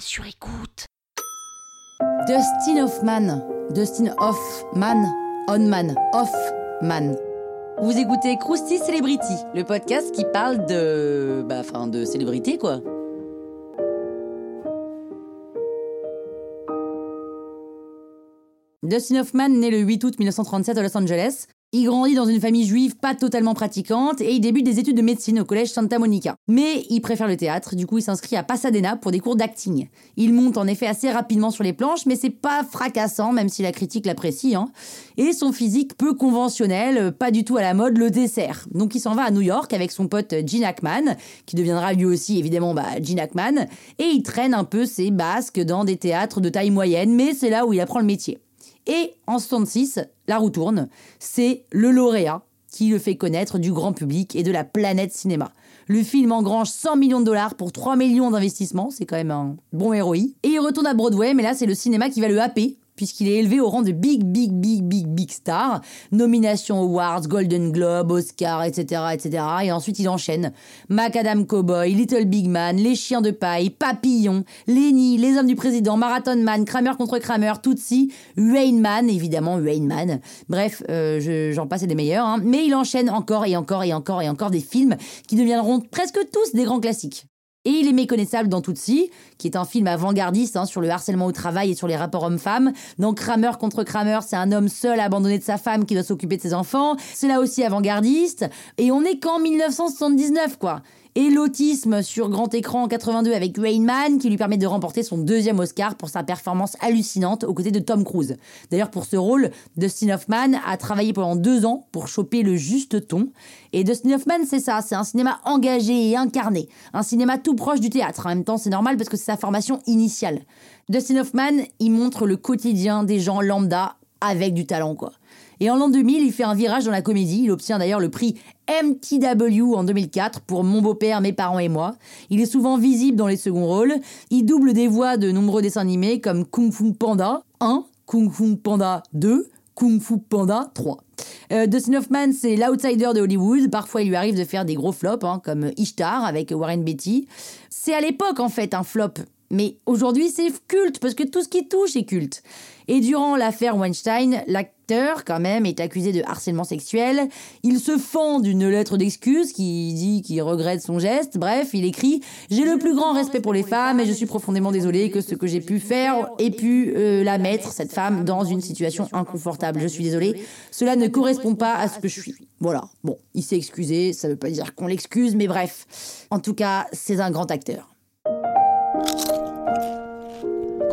sur écoute. Dustin Hoffman. Dustin Hoffman. Onman. Hoffman. Vous écoutez Krusty Celebrity, le podcast qui parle de. Bah, enfin, de célébrité, quoi. Dustin Hoffman naît le 8 août 1937 à Los Angeles. Il grandit dans une famille juive pas totalement pratiquante et il débute des études de médecine au collège Santa Monica. Mais il préfère le théâtre, du coup il s'inscrit à Pasadena pour des cours d'acting. Il monte en effet assez rapidement sur les planches, mais c'est pas fracassant, même si la critique l'apprécie. Hein. Et son physique peu conventionnel, pas du tout à la mode, le dessert. Donc il s'en va à New York avec son pote Gene Hackman, qui deviendra lui aussi évidemment bah, Gene Hackman, et il traîne un peu ses basques dans des théâtres de taille moyenne, mais c'est là où il apprend le métier. Et en 66, la roue tourne. C'est le lauréat qui le fait connaître du grand public et de la planète cinéma. Le film engrange 100 millions de dollars pour 3 millions d'investissements, c'est quand même un bon héros. Et il retourne à Broadway, mais là c'est le cinéma qui va le happer puisqu'il est élevé au rang de big, big, big, big, big star. Nomination Awards, Golden Globe, Oscar, etc., etc. Et ensuite, il enchaîne. Macadam Cowboy, Little Big Man, Les Chiens de Paille, Papillon, Lenny, Les Hommes du Président, Marathon Man, Kramer contre Kramer, Tootsie, Rain Man, évidemment, Rain Man. Bref, euh, j'en passe et des meilleurs. Hein. Mais il enchaîne encore et encore et encore et encore des films qui deviendront presque tous des grands classiques. Et il est méconnaissable dans Tootsie, qui est un film avant-gardiste hein, sur le harcèlement au travail et sur les rapports hommes-femmes. Dans Kramer contre Kramer, c'est un homme seul abandonné de sa femme qui doit s'occuper de ses enfants. C'est là aussi avant-gardiste. Et on est qu'en 1979, quoi et l'autisme sur grand écran en 82 avec Rain Man qui lui permet de remporter son deuxième Oscar pour sa performance hallucinante aux côtés de Tom Cruise. D'ailleurs pour ce rôle, Dustin Hoffman a travaillé pendant deux ans pour choper le juste ton. Et Dustin Hoffman c'est ça, c'est un cinéma engagé et incarné, un cinéma tout proche du théâtre. En même temps c'est normal parce que c'est sa formation initiale. Dustin Hoffman, il montre le quotidien des gens lambda avec du talent quoi. Et en l'an 2000, il fait un virage dans la comédie. Il obtient d'ailleurs le prix MTW en 2004 pour Mon beau-père, mes parents et moi. Il est souvent visible dans les seconds rôles. Il double des voix de nombreux dessins animés comme Kung Fu Panda 1, Kung Fu Panda 2, Kung Fu Panda 3. Euh, Dustin Hoffman, c'est l'outsider de Hollywood. Parfois, il lui arrive de faire des gros flops, hein, comme Ishtar avec Warren Beatty. C'est à l'époque, en fait, un flop. Mais aujourd'hui, c'est culte, parce que tout ce qui touche est culte. Et durant l'affaire Weinstein, l'acteur, quand même, est accusé de harcèlement sexuel. Il se fend d'une lettre d'excuse qui dit qu'il regrette son geste. Bref, il écrit J'ai le plus grand respect pour les femmes et je suis profondément désolé que ce que j'ai pu faire ait pu euh, la mettre, cette femme, dans une situation inconfortable. Je suis désolé. Cela ne correspond pas à ce que je suis. Voilà. Bon, il s'est excusé. Ça veut pas dire qu'on l'excuse, mais bref. En tout cas, c'est un grand acteur.